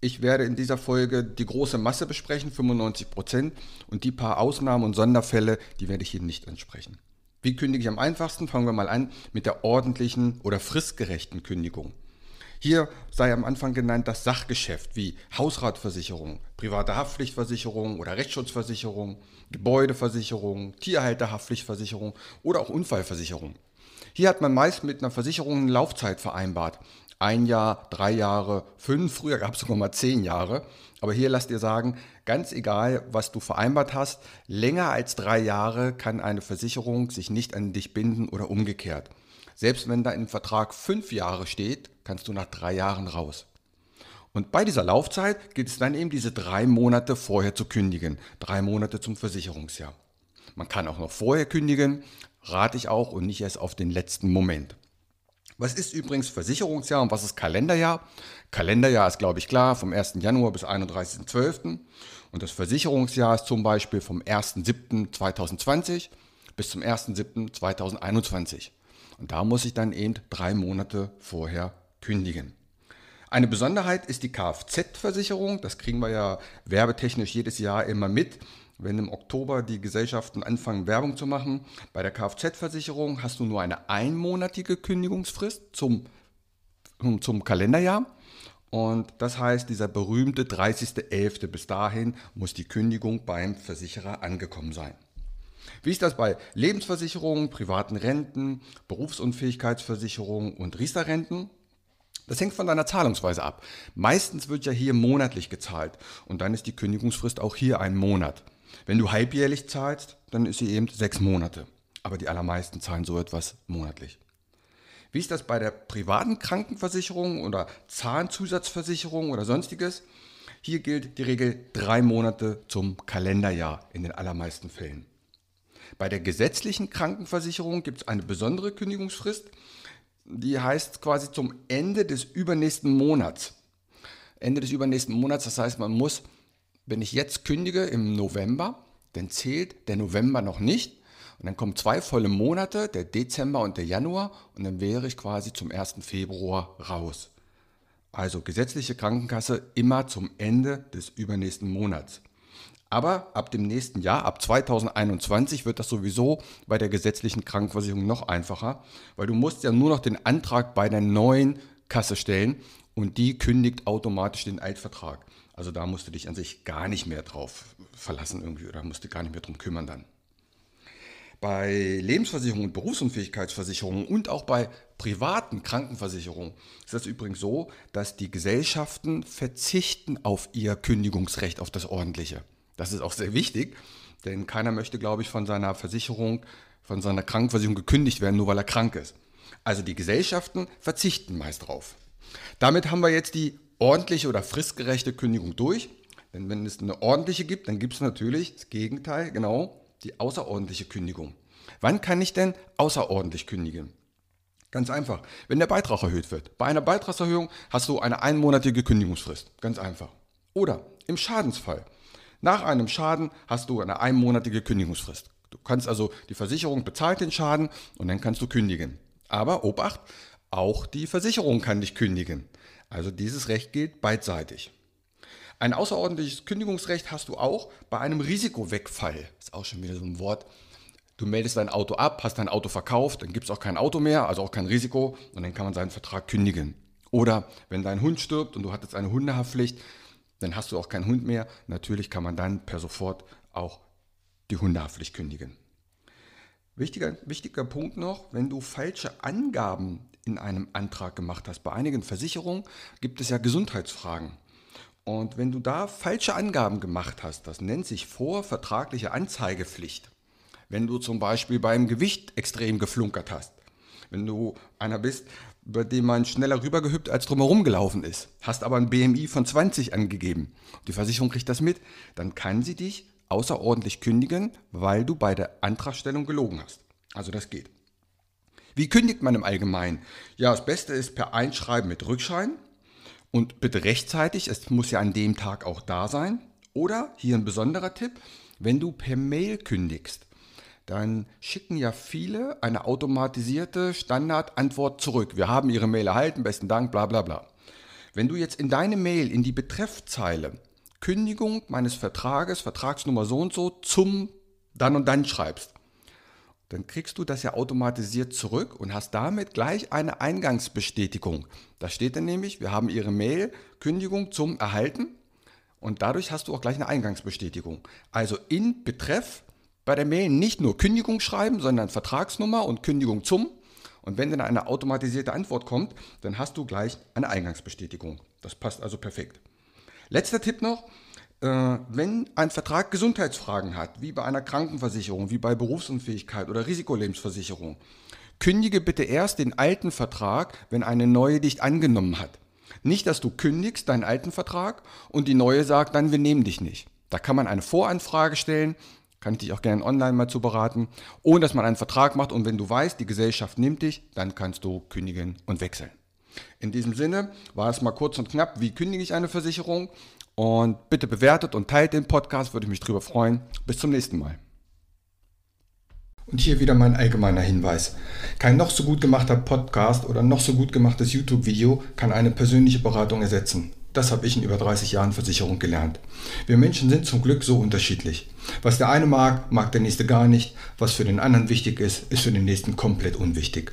Ich werde in dieser Folge die große Masse besprechen, 95 Prozent, und die paar Ausnahmen und Sonderfälle, die werde ich hier nicht ansprechen. Wie kündige ich am einfachsten? Fangen wir mal an mit der ordentlichen oder fristgerechten Kündigung. Hier sei am Anfang genannt das Sachgeschäft wie Hausratversicherung, private Haftpflichtversicherung oder Rechtsschutzversicherung, Gebäudeversicherung, Tierhalterhaftpflichtversicherung oder auch Unfallversicherung. Hier hat man meist mit einer Versicherung eine Laufzeit vereinbart ein Jahr, drei Jahre, fünf, früher gab es sogar mal zehn Jahre. Aber hier lasst dir sagen, ganz egal, was du vereinbart hast, länger als drei Jahre kann eine Versicherung sich nicht an dich binden oder umgekehrt. Selbst wenn da im Vertrag fünf Jahre steht, kannst du nach drei Jahren raus. Und bei dieser Laufzeit gilt es dann eben diese drei Monate vorher zu kündigen. Drei Monate zum Versicherungsjahr. Man kann auch noch vorher kündigen, rate ich auch und nicht erst auf den letzten Moment. Was ist übrigens Versicherungsjahr und was ist Kalenderjahr? Kalenderjahr ist, glaube ich, klar, vom 1. Januar bis 31.12. Und das Versicherungsjahr ist zum Beispiel vom 1.7.2020 bis zum 1.7.2021. Und da muss ich dann eben drei Monate vorher kündigen. Eine Besonderheit ist die Kfz-Versicherung. Das kriegen wir ja werbetechnisch jedes Jahr immer mit wenn im Oktober die Gesellschaften anfangen, Werbung zu machen. Bei der Kfz-Versicherung hast du nur eine einmonatige Kündigungsfrist zum, zum Kalenderjahr. Und das heißt, dieser berühmte 30.11. bis dahin muss die Kündigung beim Versicherer angekommen sein. Wie ist das bei Lebensversicherungen, privaten Renten, Berufsunfähigkeitsversicherungen und Riester-Renten? Das hängt von deiner Zahlungsweise ab. Meistens wird ja hier monatlich gezahlt und dann ist die Kündigungsfrist auch hier ein Monat. Wenn du halbjährlich zahlst, dann ist sie eben sechs Monate. Aber die allermeisten zahlen so etwas monatlich. Wie ist das bei der privaten Krankenversicherung oder Zahnzusatzversicherung oder sonstiges? Hier gilt die Regel drei Monate zum Kalenderjahr in den allermeisten Fällen. Bei der gesetzlichen Krankenversicherung gibt es eine besondere Kündigungsfrist, die heißt quasi zum Ende des übernächsten Monats. Ende des übernächsten Monats, das heißt, man muss wenn ich jetzt kündige im November, dann zählt der November noch nicht. Und dann kommen zwei volle Monate, der Dezember und der Januar, und dann wäre ich quasi zum 1. Februar raus. Also gesetzliche Krankenkasse immer zum Ende des übernächsten Monats. Aber ab dem nächsten Jahr, ab 2021, wird das sowieso bei der gesetzlichen Krankenversicherung noch einfacher, weil du musst ja nur noch den Antrag bei der neuen Kasse stellen und die kündigt automatisch den Altvertrag. Also da musst du dich an sich gar nicht mehr drauf verlassen irgendwie oder musst du gar nicht mehr drum kümmern dann. Bei Lebensversicherungen und Berufsunfähigkeitsversicherungen und auch bei privaten Krankenversicherungen ist das übrigens so, dass die Gesellschaften verzichten auf ihr Kündigungsrecht, auf das ordentliche. Das ist auch sehr wichtig, denn keiner möchte, glaube ich, von seiner Versicherung, von seiner Krankenversicherung gekündigt werden, nur weil er krank ist. Also die Gesellschaften verzichten meist drauf. Damit haben wir jetzt die ordentliche oder fristgerechte Kündigung durch. Denn wenn es eine ordentliche gibt, dann gibt es natürlich das Gegenteil, genau, die außerordentliche Kündigung. Wann kann ich denn außerordentlich kündigen? Ganz einfach, wenn der Beitrag erhöht wird. Bei einer Beitragserhöhung hast du eine einmonatige Kündigungsfrist. Ganz einfach. Oder im Schadensfall. Nach einem Schaden hast du eine einmonatige Kündigungsfrist. Du kannst also, die Versicherung bezahlt den Schaden und dann kannst du kündigen. Aber Obacht, auch die Versicherung kann dich kündigen. Also dieses Recht gilt beidseitig. Ein außerordentliches Kündigungsrecht hast du auch bei einem Risikowegfall. Ist auch schon wieder so ein Wort. Du meldest dein Auto ab, hast dein Auto verkauft, dann gibt es auch kein Auto mehr, also auch kein Risiko und dann kann man seinen Vertrag kündigen. Oder wenn dein Hund stirbt und du hattest eine Hundehaftpflicht, Dann hast du auch keinen Hund mehr. Natürlich kann man dann per sofort auch die Hundehaftpflicht kündigen. Wichtiger, wichtiger Punkt noch, wenn du falsche Angaben in einem Antrag gemacht hast. Bei einigen Versicherungen gibt es ja Gesundheitsfragen. Und wenn du da falsche Angaben gemacht hast, das nennt sich vorvertragliche Anzeigepflicht. Wenn du zum Beispiel beim Gewicht extrem geflunkert hast, wenn du einer bist, bei dem man schneller rübergehüpft als drumherum gelaufen ist, hast aber ein BMI von 20 angegeben, die Versicherung kriegt das mit, dann kann sie dich außerordentlich kündigen, weil du bei der Antragstellung gelogen hast. Also das geht. Wie kündigt man im Allgemeinen? Ja, das Beste ist per Einschreiben mit Rückschein und bitte rechtzeitig, es muss ja an dem Tag auch da sein. Oder hier ein besonderer Tipp, wenn du per Mail kündigst, dann schicken ja viele eine automatisierte Standardantwort zurück. Wir haben Ihre Mail erhalten, besten Dank, bla bla bla. Wenn du jetzt in deine Mail in die Betreffzeile Kündigung meines Vertrages, Vertragsnummer so und so zum dann und dann schreibst, dann kriegst du das ja automatisiert zurück und hast damit gleich eine Eingangsbestätigung. Da steht dann nämlich, wir haben Ihre Mail, Kündigung zum Erhalten und dadurch hast du auch gleich eine Eingangsbestätigung. Also in Betreff bei der Mail nicht nur Kündigung schreiben, sondern Vertragsnummer und Kündigung zum. Und wenn dann eine automatisierte Antwort kommt, dann hast du gleich eine Eingangsbestätigung. Das passt also perfekt. Letzter Tipp noch, äh, wenn ein Vertrag Gesundheitsfragen hat, wie bei einer Krankenversicherung, wie bei Berufsunfähigkeit oder Risikolebensversicherung, kündige bitte erst den alten Vertrag, wenn eine neue dich angenommen hat. Nicht, dass du kündigst deinen alten Vertrag und die neue sagt dann, wir nehmen dich nicht. Da kann man eine Voranfrage stellen, kann ich dich auch gerne online mal zu beraten, ohne dass man einen Vertrag macht und wenn du weißt, die Gesellschaft nimmt dich, dann kannst du kündigen und wechseln. In diesem Sinne war es mal kurz und knapp, wie kündige ich eine Versicherung und bitte bewertet und teilt den Podcast, würde ich mich darüber freuen. Bis zum nächsten Mal. Und hier wieder mein allgemeiner Hinweis. Kein noch so gut gemachter Podcast oder noch so gut gemachtes YouTube-Video kann eine persönliche Beratung ersetzen. Das habe ich in über 30 Jahren Versicherung gelernt. Wir Menschen sind zum Glück so unterschiedlich. Was der eine mag, mag der nächste gar nicht. Was für den anderen wichtig ist, ist für den nächsten komplett unwichtig.